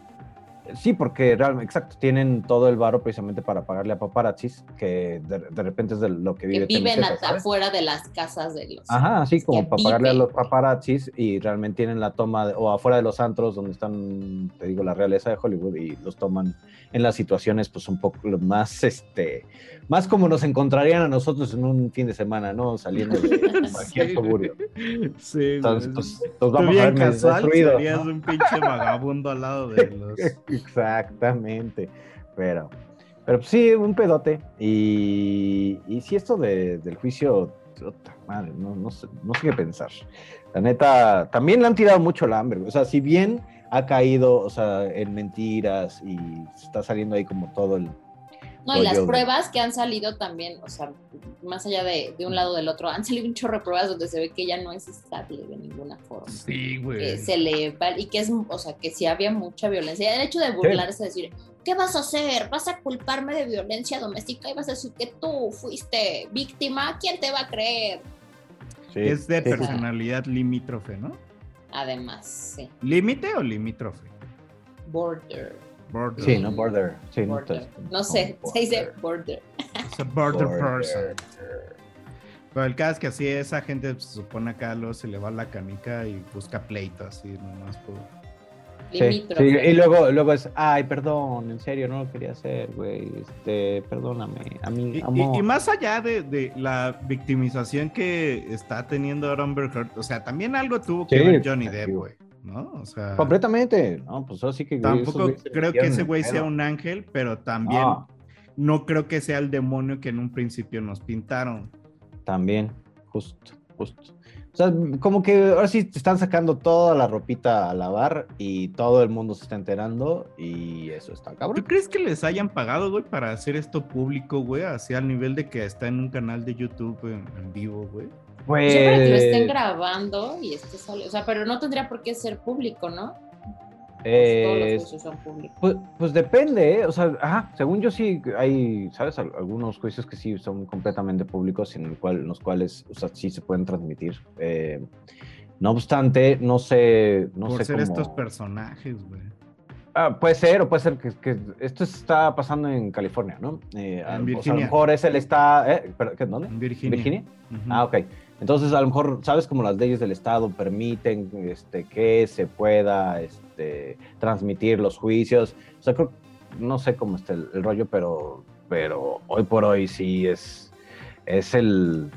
H: Sí, porque realmente, exacto, tienen todo el varo precisamente para pagarle a paparazzis, que de, de repente es de lo que
G: que
H: vive
G: viven
H: TMZ,
G: hasta
H: ¿sabes?
G: afuera de las casas de los.
H: Ajá, así como
G: que
H: para pagarle a
G: viven,
H: los paparazzis y realmente tienen la toma, de- o afuera de los antros donde están, te digo, la realeza de Hollywood y los toman en las situaciones pues un poco más, este, más como nos encontrarían a nosotros en un fin de semana, ¿no? Saliendo de <laughs> cualquier
F: Sí,
H: suburbio.
F: Sí,
H: Entonces, pues,
F: Tú
H: vamos a
F: bien
H: ver medio
F: casual
H: destruidos,
F: serías
H: ¿no?
F: un pinche vagabundo al lado de los... <laughs>
H: Exactamente. Pero, pero pues, sí, un pedote. Y, y si esto de- del juicio, madre, no, no, sé, no sé qué pensar. La neta, también le han tirado mucho la hambre. O sea, si bien ha caído, o sea, en mentiras y está saliendo ahí como todo el.
G: No, y las pruebas que han salido también, o sea, más allá de, de un lado o del otro, han salido un chorro de pruebas donde se ve que ella no es estable de ninguna forma.
F: Sí, güey.
G: Que se le va, y que es, o sea, que sí había mucha violencia. El hecho de burlarse, decir, ¿qué vas a hacer? ¿Vas a culparme de violencia doméstica y vas a decir que tú fuiste víctima? ¿Quién te va a creer?
H: Sí,
F: Es de
H: sí, sí.
F: personalidad limítrofe, ¿no?
G: Además, sí.
F: ¿Límite o limítrofe?
G: Border.
F: Border.
H: Sí, no, border. Sí, no,
G: border.
H: está-
G: No sé, se dice border.
F: Es a border,
H: Border.
F: person. Pero el caso es que así esa gente pues, se supone acá luego se le va la canica y busca pleito así nomás por...
H: Sí, y luego, luego es, ay, perdón, en serio, no lo quería hacer, güey. Este, perdóname, a mí,
F: Y, y-
H: amor.
F: y más allá de, de la victimización que está teniendo ahora Amber Heard, o sea, también algo tuvo que
H: Sí,
F: ver Johnny Depp, güey, ¿no? O sea,
H: Completamente. No, pues ahora sí que.
F: tampoco creo que ese güey sea un ángel, pero también
H: No,
F: no creo que sea el demonio que en un principio nos pintaron.
H: también, justo, justo. O sea, como que ahora sí te están sacando toda la ropita a lavar y todo el mundo se está enterando y eso está
F: ¿Tú
H: cabrón.
F: crees que les hayan pagado, güey, para hacer esto público, güey? Así al nivel de que está en un canal de YouTube en, en vivo, güey.
H: Pues,
G: Siempre que lo estén grabando y esto sale, o sea, pero no tendría por qué ser público, ¿no?
H: eh,
G: Todos los juicios son públicos.
H: Pues, pues depende, ¿eh? O sea, ajá, según yo sí hay, ¿sabes? Al- Algunos juicios que sí son completamente públicos en el cual, los cuales, o sea, sí se pueden transmitir. Eh, no obstante, no sé, no
F: por
H: sé
F: ser
H: cómo...
F: estos personajes, güey.
H: Ah, puede ser, o puede ser que, que esto está pasando en California, ¿no? Eh, a,
F: En
H: o sea, a
F: Virginia.
H: lo mejor es el está, ¿eh? ¿Pero, ¿qué, ¿Dónde?
F: En Virginia.
H: ¿Virginia? Ah, ok. Entonces, a lo mejor, ¿sabes? Como las leyes del Estado permiten este, que se pueda este, transmitir los juicios. O sea, creo, no sé cómo está el, el rollo, pero, pero hoy por hoy sí es, es, el,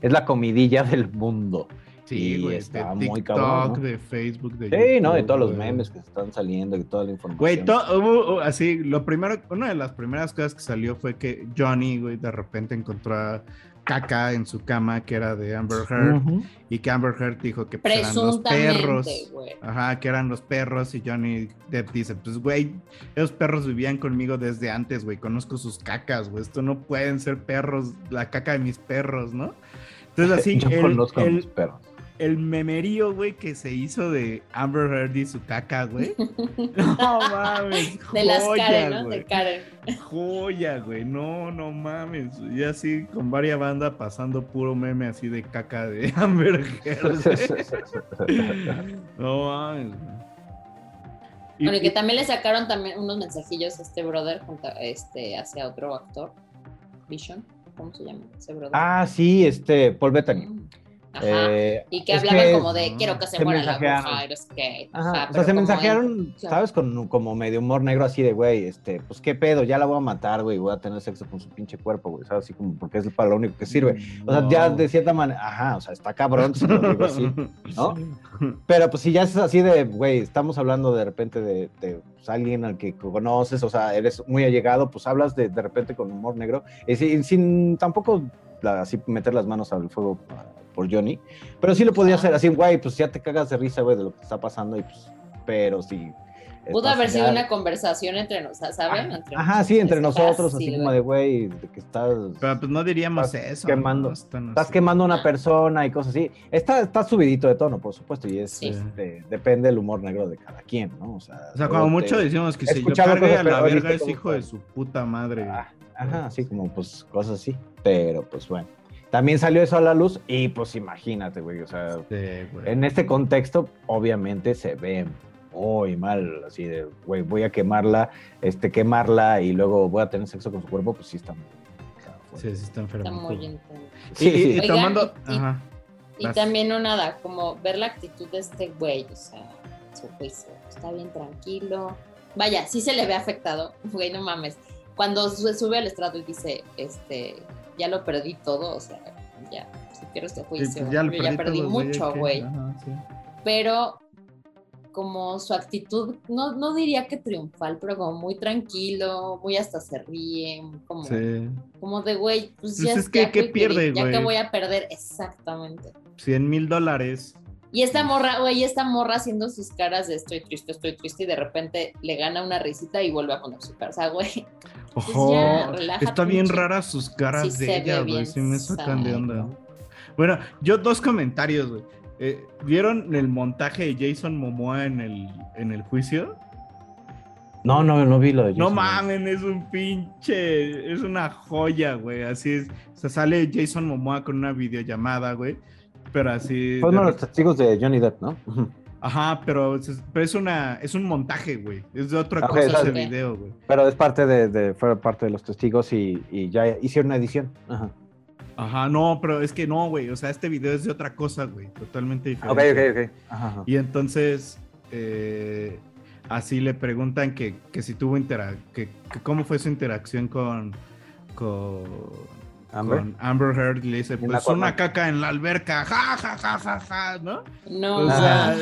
H: es la comidilla <laughs> del mundo.
F: Sí, güey.
H: está
F: de
H: muy
F: TikTok,
H: cabrón, ¿no?
F: de Facebook, de
H: Sí, ¿no? De todos los memes que están saliendo y toda la información.
F: Güey, to- así, lo primero, una de las primeras cosas que salió fue que Johnny, güey, de repente encontró a caca en su cama que era de Amber Heard y que Amber Heard dijo que pues, eran los perros. Ajá, que eran los perros y Johnny Depp dice, pues güey, esos perros vivían conmigo desde antes, güey, conozco sus cacas, güey, esto no pueden ser perros, la caca de mis perros, ¿no? Entonces así, <laughs>
H: Yo
F: el,
H: conozco a mis perros.
F: El memerío, güey, que se hizo de Amber Heard y su caca, güey. <laughs> No mames,
G: De las
F: joya,
G: Karen, ¿no? De Karen.
F: Joya, güey, no, no mames. Y así con varias bandas pasando puro meme así de caca de <laughs> Amber Heard. güey. No mames. Y-
G: Bueno, y que
F: y-
G: también le sacaron también unos mensajillos a este brother junto a- este, hacia otro actor, Vision, ¿cómo se llama ese brother?
H: Ah, sí, este, Paul Bettany.
G: Mm. Ajá.
H: Eh,
G: y que hablaban
H: que
G: como de quiero que se,
H: se
G: muera la bruja,
H: o sea, se mensajearon,
G: en-.
H: ¿sabes? Con como medio humor negro así de, güey, este, pues qué pedo, ya la voy a matar, güey, voy a tener sexo con su pinche cuerpo, güey, ¿sabes? Así como porque es para lo único que sirve. O sea, ya de cierta manera, ajá, o sea, está cabrón <laughs> si lo digo así, ¿no? <laughs> Pero pues si ya es así de, güey, estamos hablando de repente de, de, pues, alguien al que conoces, o sea, eres muy allegado, pues hablas de, de repente con humor negro, y sin, sin tampoco la- así meter las manos al fuego por Johnny, pero sí lo podía hacer así, güey, pues ya te cagas de risa, güey, de lo que está pasando, y pues, pero sí.
G: Pudo haber sido una conversación entre nosotros, ¿saben? Entre
H: Ajá, sí, entre
G: nosotros,
H: nosotros, así
G: fácil,
H: como de, güey, de que estás...
F: Pero pues no diríamos
H: estás
F: eso.
H: Quemando,
F: ¿no? Están
H: estás
F: así.
H: quemando a una persona y cosas así. Está, está subidito de tono, por supuesto, y es,
G: Sí.
H: este, depende del humor negro de cada quien, ¿no? O sea,
F: O sea, como
H: te-
F: mucho decimos que si yo
H: cosas,
F: a la verga es hijo de su puta madre.
H: Ah, Ajá, así como pues cosas así. Pero pues bueno. También salió eso a la luz y pues imagínate, güey. O sea,
F: Sí, güey.
H: en este contexto, obviamente se ve muy mal, así de, güey, voy a quemarla, este, quemarla y luego voy a tener sexo con su cuerpo, pues sí está muy.
F: Sí, sí está enfermo.
G: Está muy intenso.
H: Sí,
F: y,
H: sí.
F: y- y
G: Oigan,
F: tomando.
G: y-
F: Ajá.
G: Y también no nada, como ver la actitud de este güey, o sea, su juicio, está bien tranquilo. Vaya, sí se le ve afectado, güey, no mames. Cuando su- sube al estrado y dice, este, ya lo perdí todo, o sea, ya, si quiero este
F: Sí,
G: juicio,
F: pues ya lo
G: yo ya perdí
F: todo, güey,
G: mucho, güey.
F: Sí.
G: Pero como su actitud, no, no diría que triunfal, pero como muy tranquilo, muy hasta se ríe, como,
F: Sí.
G: como de güey, pues,
F: Pues
G: ya
F: es que,
G: ya
F: ¿qué
G: güey,
F: pierde,
G: Ya que
F: güey?
G: voy a perder, exactamente.
F: 100 mil dólares.
G: Y esta morra, güey, esta morra haciendo sus caras de estoy triste, estoy triste, y de repente le gana una risita y vuelve a poner su cara. O sea, güey,
F: Ojo,
G: ya,
F: está bien
G: chingo.
F: rara sus caras
G: Sí
F: de
G: se
F: ella, güey. Sí me sacan de onda.
G: psycho.
F: Bueno, yo dos comentarios, güey. Eh, ¿Vieron el montaje de Jason Momoa en el, en el juicio?
H: No, no, no vi lo de
F: No
H: Jason.
F: mamen, es un pinche, es una joya, güey. Así es. O sea, sale Jason Momoa con una videollamada, güey. Pero así.
H: Fue uno de los testigos de Johnny Depp, ¿no?
F: Ajá, pero, es- pero es una, es un montaje, güey. Es de otra
H: Ok,
F: cosa ese video, güey.
H: Pero es parte de, de- fue parte de los testigos y, y ya hicieron una edición. Ajá.
F: Ajá, no, pero es que no, güey. O sea, este video es de otra cosa, güey. Totalmente
H: Ok,
F: diferente.
H: ok, ok. Ajá, ajá.
F: Y entonces, eh, así le preguntan que, que si tuvo intera que, que cómo fue su interacción con, con
H: Amber.
F: con Amber Heard y le dice, pues una caca en la alberca, ja, ja, ja, ja, ja, ¿no?
G: no
F: O sea.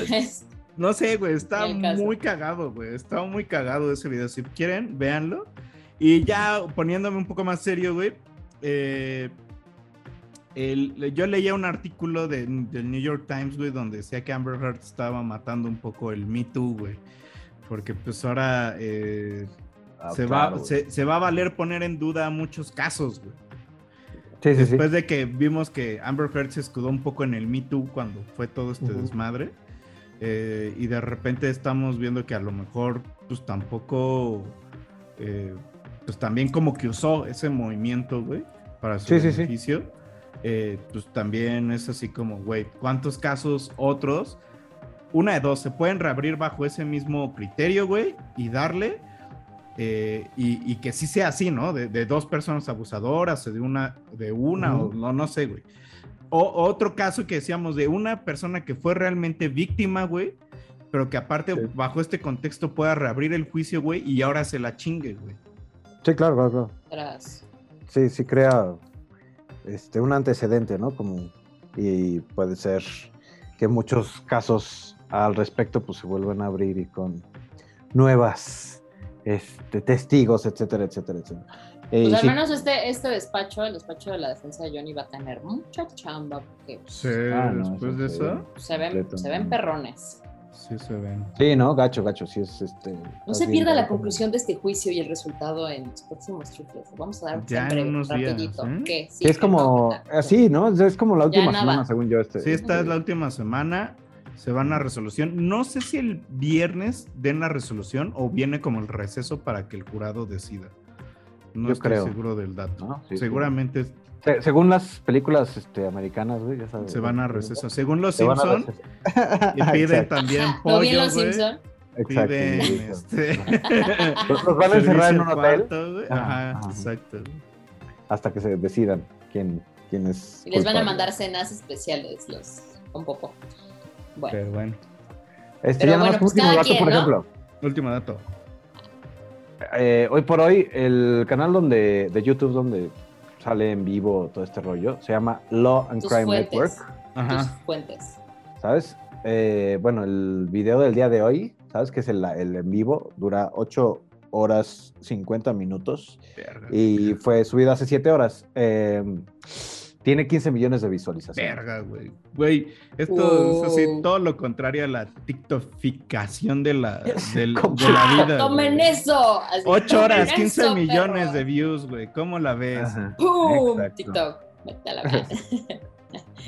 F: No sé, güey, está muy cagado, güey, está muy cagado ese video. Si quieren, véanlo. Y ya poniéndome un poco más serio, güey, eh, el- yo leía un artículo de- del New York Times, güey, donde decía que Amber Heard estaba matando un poco el Me Too, güey. Porque pues ahora eh,
H: Ah,
F: se,
H: claro,
F: va, se va a valer poner en duda muchos casos, güey.
H: Sí, sí, sí.
F: Después de que vimos que Amber Heard se escudó un poco en el Me Too cuando fue todo este desmadre. eh, y de repente estamos viendo que a lo mejor, pues tampoco, eh, pues también como que usó ese movimiento, güey, para su
H: Sí, sí, sí.
F: beneficio. eh, pues también es así como, güey, ¿cuántos casos otros? Una de dos, se pueden reabrir bajo ese mismo criterio, güey, y darle, eh, y, y que sí sea así, ¿no? De, de dos personas abusadoras, o de una, de una, o no, no sé, güey. O otro caso que decíamos de una persona que fue realmente víctima, güey, pero que aparte
H: Sí.
F: bajo este contexto pueda reabrir el juicio, güey, y ahora se la chingue, güey.
H: Sí, claro, claro, claro.
G: Tras.
H: Sí, sí crea este, un antecedente, ¿no? Como, y puede ser que muchos casos al respecto pues se vuelvan a abrir y con nuevas este, testigos, etcétera, etcétera, etcétera. Eh,
G: Pues al
H: sí,
G: menos este, este despacho, el despacho de la defensa de Johnny va a tener mucha chamba porque pues,
F: Sí,
H: Ah, no,
F: después de eso,
G: se, ven, se ven perrones.
F: sí se ven.
H: sí, ¿no? Gacho, gacho, sí es este.
G: No se pierda la conclusión de este juicio y el resultado en los próximos triples. Vamos a dar
F: Ya en
G: siempre
F: unos días,
G: rapidito.
F: ¿eh?
G: ¿Qué?
H: Sí, es como,
G: no,
H: así, ¿no? Es- como la última semana, según yo. Este,
F: Sí, esta
H: este-
F: es la última semana. Se van a resolución. No sé si el viernes den la resolución o viene como el receso para que el jurado decida. No
H: Yo
F: estoy
H: creo.
F: seguro del dato.
H: ¿no? Sí,
F: Seguramente
H: Se- según las películas este, americanas, güey, ya sabes.
F: se van a receso. Según los
H: Se van a
F: Simpson,
H: receso.
F: y <laughs> piden
H: Exacto,
F: también
G: ¿Lo vi en
F: pollo,
G: los
F: güey.
G: Simpson?
H: exacto,
F: Piden, este... <laughs>
H: Los- van a encerrar en un hotel.
F: cuarto, güey.
H: Ajá,
F: Ajá,
H: ajá.
F: exacto.
H: hasta que se decidan quién, quién es.
G: Y les van a mandar cenas especiales los con Popo. Bueno,
F: Pero bueno.
H: Este,
G: Pero
H: ya
G: bueno,
H: más
G: pues
H: último dato,
G: quien,
H: por
G: ¿no?
H: ejemplo.
F: Último dato.
H: Eh, hoy por hoy, el canal donde, de YouTube donde sale en vivo todo este rollo se llama Law and
G: tus
H: Crime
G: fuentes.
H: Network.
G: Tus
F: Ajá.
G: fuentes.
H: ¿Sabes? Eh, bueno, el video del día de hoy, ¿sabes? Que es el, el en vivo, dura 8 horas 50 minutos
F: Verga.
H: y fue subido hace 7 horas. Eh, tiene 15 millones de visualizaciones.
F: Verga, güey. Güey, esto es así,
G: Oh.
F: todo lo contrario a la tiktokificación de la, <laughs> de la vida.
G: ¡Tomen
F: güey.
G: eso! Así,
F: Ocho
G: tomen
F: horas, 15
G: eso,
F: millones
G: perro.
F: de views, güey. ¿Cómo la ves?
G: ¡Pum!
H: exacto.
G: TikTok. Vete a la.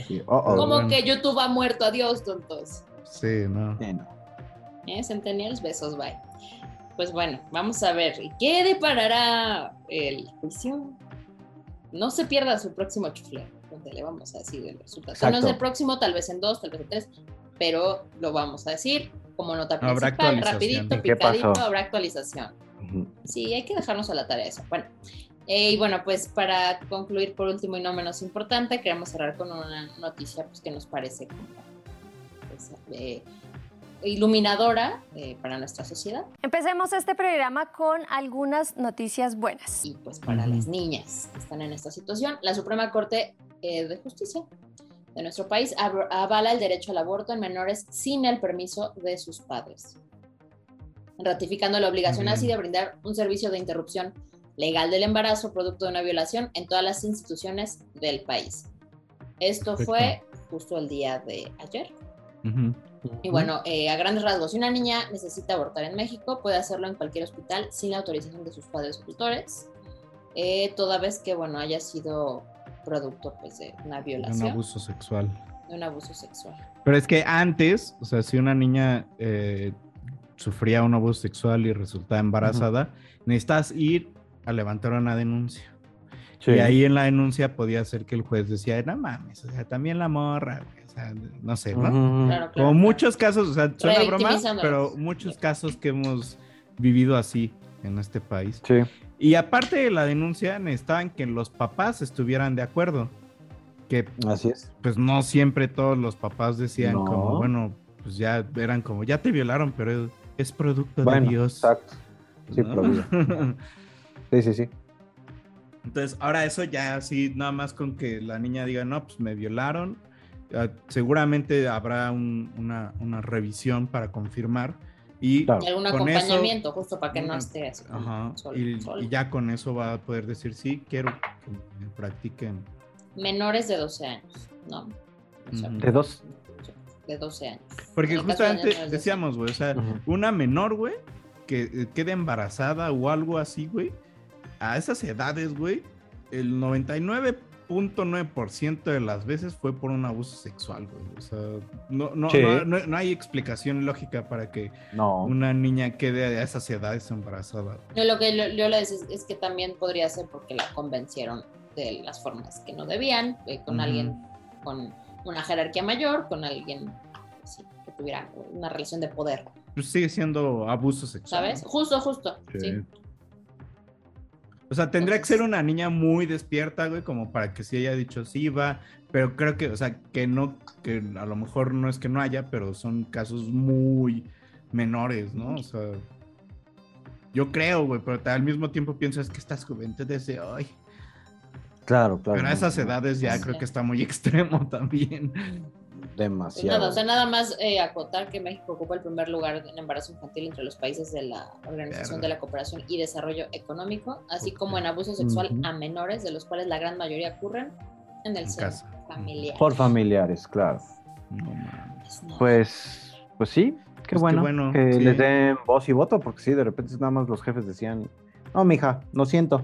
H: Sí, oh, oh.
G: Como
F: bueno.
G: que YouTube ha muerto. Adiós, tontos.
F: Sí, no.
H: Sí, no.
G: ¿Eh? Centennials, besos, bye. Pues bueno, vamos a ver. ¿Qué deparará el juicio? No se pierda su próximo chufle, donde le vamos a decir el resultado. Si no es
H: Exacto.
G: el próximo, tal vez en dos, tal vez en tres, pero lo vamos a decir como nota
F: Habrá
G: principal,
F: actualización.
G: rapidito,
H: ¿Qué
G: picadito, habrá actualización.
H: Ujú.
G: Sí, hay que dejarnos a la tarea eso. Bueno, eh, y bueno, pues para concluir por último y no menos importante, queremos cerrar con una noticia pues, que nos parece como pues, eh, iluminadora eh, para nuestra sociedad
L: Empecemos este programa con algunas noticias buenas.
G: y pues para las niñas que están en esta situación. La Suprema Corte eh, de Justicia de nuestro país ab- avala el derecho al aborto en menores sin el permiso de sus padres, ratificando la obligación así de brindar un servicio de interrupción legal del embarazo producto de una violación en todas las instituciones del país. Esto fue justo el día de ayer.
F: Ujú.
G: Y bueno, eh, a grandes rasgos, si una niña necesita abortar en México, puede hacerlo en cualquier hospital sin la autorización de sus padres o tutores, eh, toda vez que, bueno, haya sido producto pues, de una
F: Un
G: violación,
F: abuso sexual.
G: de un abuso sexual.
F: Pero es que antes, o sea, si una niña eh, sufría un abuso sexual y resultaba embarazada, necesitas ir a levantar una denuncia.
H: Sí.
F: Y ahí en la denuncia podía ser que el juez decía, no mames, o sea, también la morra, güey", sea, no sé, ¿no?
H: Ujú.
G: Claro, claro.
F: Como muchos casos, o sea, suena broma, pero muchos casos que hemos vivido así en este país.
H: Sí.
F: Y aparte de la denuncia, necesitaban que los papás estuvieran de acuerdo. Que
H: Así es.
F: pues no siempre todos los papás decían
H: No.
F: como, bueno, pues ya eran como, ya te violaron, pero es, producto
H: Bueno,
F: de Dios.
H: exacto. Sí,
F: ¿no? <laughs>
H: Sí, sí, sí.
F: Entonces, ahora eso ya así, nada más con que la niña diga, no, pues me violaron, seguramente habrá un- una, una revisión para confirmar. Y,
H: Claro.
G: Y algún
F: con eso-
G: acompañamiento, justo para que no esté así.
F: ajá,
G: solo-
F: y,
G: solo.
F: y ya con eso va a poder decir, sí, quiero que me practiquen.
G: Menores de 12 años, ¿no? O sea,
F: Ujú.
H: De dos.
G: De 12 años.
F: Porque
G: de
F: justamente
G: de
F: decíamos, güey, o sea,
H: Ujú.
F: una menor, güey, que eh, quede embarazada o algo así, güey, a esas edades, güey, el 99.9% de las veces fue por un abuso sexual, güey. O sea, no, no,
H: Sí.
F: no, no- no hay explicación lógica para que
H: No.
F: una niña quede a esas edades embarazada.
G: Yo lo que yo, yo le decía es, es que también podría ser porque la convencieron de las formas que no debían, eh, con alguien con una jerarquía mayor, con alguien sí, que tuviera una relación de poder,
F: Pues sigue siendo abuso sexual.
G: ¿sabes? Justo, justo.
F: Sí.
G: Sí.
F: O sea, tendría que ser una niña muy despierta, güey, como para que sí haya dicho sí va, pero creo que, o sea, que no, que a lo mejor no es que no haya, pero son casos muy menores, ¿no? O sea, yo creo, güey, pero al mismo tiempo piensas que estas juventudes de hoy,
H: Claro, claro.
F: pero a esas edades ya
G: Sí.
F: creo que está muy <laughs> extremo también.
G: Pues
H: Demasiado.
G: nada, o sea, nada más eh, acotar que México ocupa el primer lugar en embarazo infantil entre los países de la Organización de la Cooperación y Desarrollo Económico, así como en abuso sexual a menores, de los cuales la gran mayoría ocurren en el
F: En
G: seno familiar.
H: Por familiares, claro.
F: No mames.
G: No.
H: Pues, pues sí, qué
F: qué
H: bueno,
F: bueno,
H: que
F: sí.
H: les den voz y voto, porque sí, de repente nada más los jefes decían, no, mija, lo siento.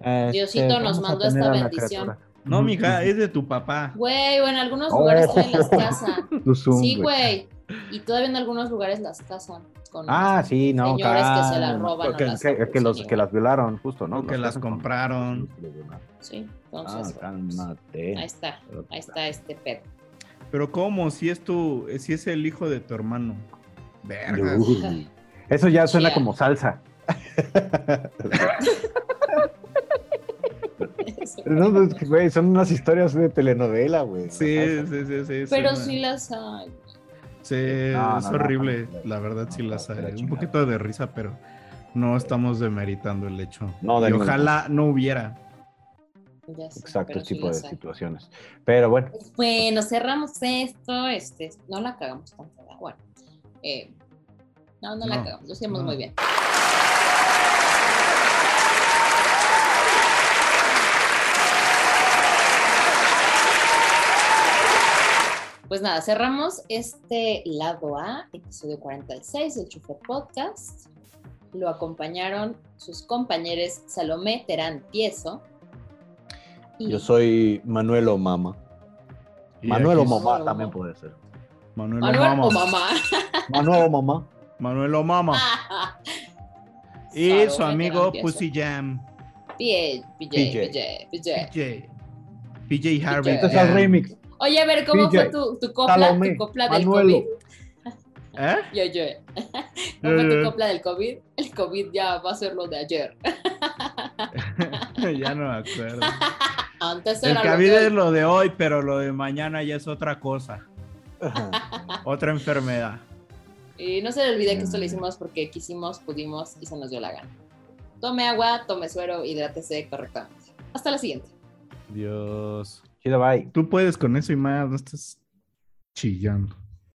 H: Este,
G: Diosito nos
H: vamos a
G: mandó esta bendición.
H: Criatura".
F: No, mija, es de tu papá.
G: Güey, o en algunos
H: Oh.
G: lugares todavía las casan.
H: Zoom,
G: Sí, güey. Y todavía en algunos lugares las casan. Con
H: Ah, sí, no,
G: Señores que se las roban o
H: Que,
G: las
H: que- los, que las violaron, justo, ¿no?
F: O que las compraron.
G: Sí,
H: Ah,
G: entonces. pues,
H: cálmate.
G: ahí está. Ahí está este pedo.
F: Pero ¿cómo? Si es tu, si es el hijo de tu hermano. Vergas.
H: Uy. Eso ya suena
G: Yeah.
H: como salsa. <laughs> <laughs> No, no, <laughs> es que, güey, son unas historias de telenovela, güey.
F: Sí, sí, sí, sí.
G: Pero
F: sí,
G: sí las hay.
F: Sí,
H: No,
F: es
H: no,
F: horrible.
H: no, no,
F: la verdad sí las hay. Un poquito de risa, pero no estamos demeritando el hecho.
H: No, de
F: y ojalá no hubiera.
G: Ya sé,
H: Exacto,
G: sí
H: tipo de
G: hay.
H: situaciones. Pero bueno,
G: Bueno, cerramos esto. Este, no la cagamos tanto. Bueno, eh, no, no, la cagamos. Lo hicimos
F: no.
G: muy bien. Pues nada, cerramos este lado A, episodio 46 del Chufer Podcast. Lo acompañaron sus compañeros Salomé Terán Tieso. y
H: yo soy Manuel o Mama.
F: Y
H: Manuel o
F: aquí-
H: Mamá
G: Manuel o
H: también puede ser.
F: Manuel,
G: Manuel
F: Omama.
G: o mamá.
H: Manuel <laughs> o Mamá.
F: Manuel Omama. <laughs> y
G: Salomé
F: su amigo. Pussy Jam.
G: PJ, PJ,
H: PJ.
G: PJ, PJ.
F: Harvey.
G: Este
H: es el remix.
G: Oye, a ver, ¿cómo fue tu, tu copla,
H: Salomé,
G: tu copla del
H: Manuelo.
G: COVID?
F: ¿Eh? <laughs>
G: Yo, yo. <laughs> ¿Cómo fue tu copla del COVID? El COVID ya va a ser lo de ayer. <laughs>
F: ya no me acuerdo.
G: Antes
F: El
G: era
F: había
G: de
F: es lo de hoy, pero lo de mañana ya es otra cosa. Otra enfermedad.
G: Y no se le olvide que esto lo hicimos porque quisimos, pudimos y se nos dio la gana. Tome agua, tome suero, hidrátese correctamente. Hasta la siguiente.
F: Dios. Tú puedes con eso y más, no estás chillando.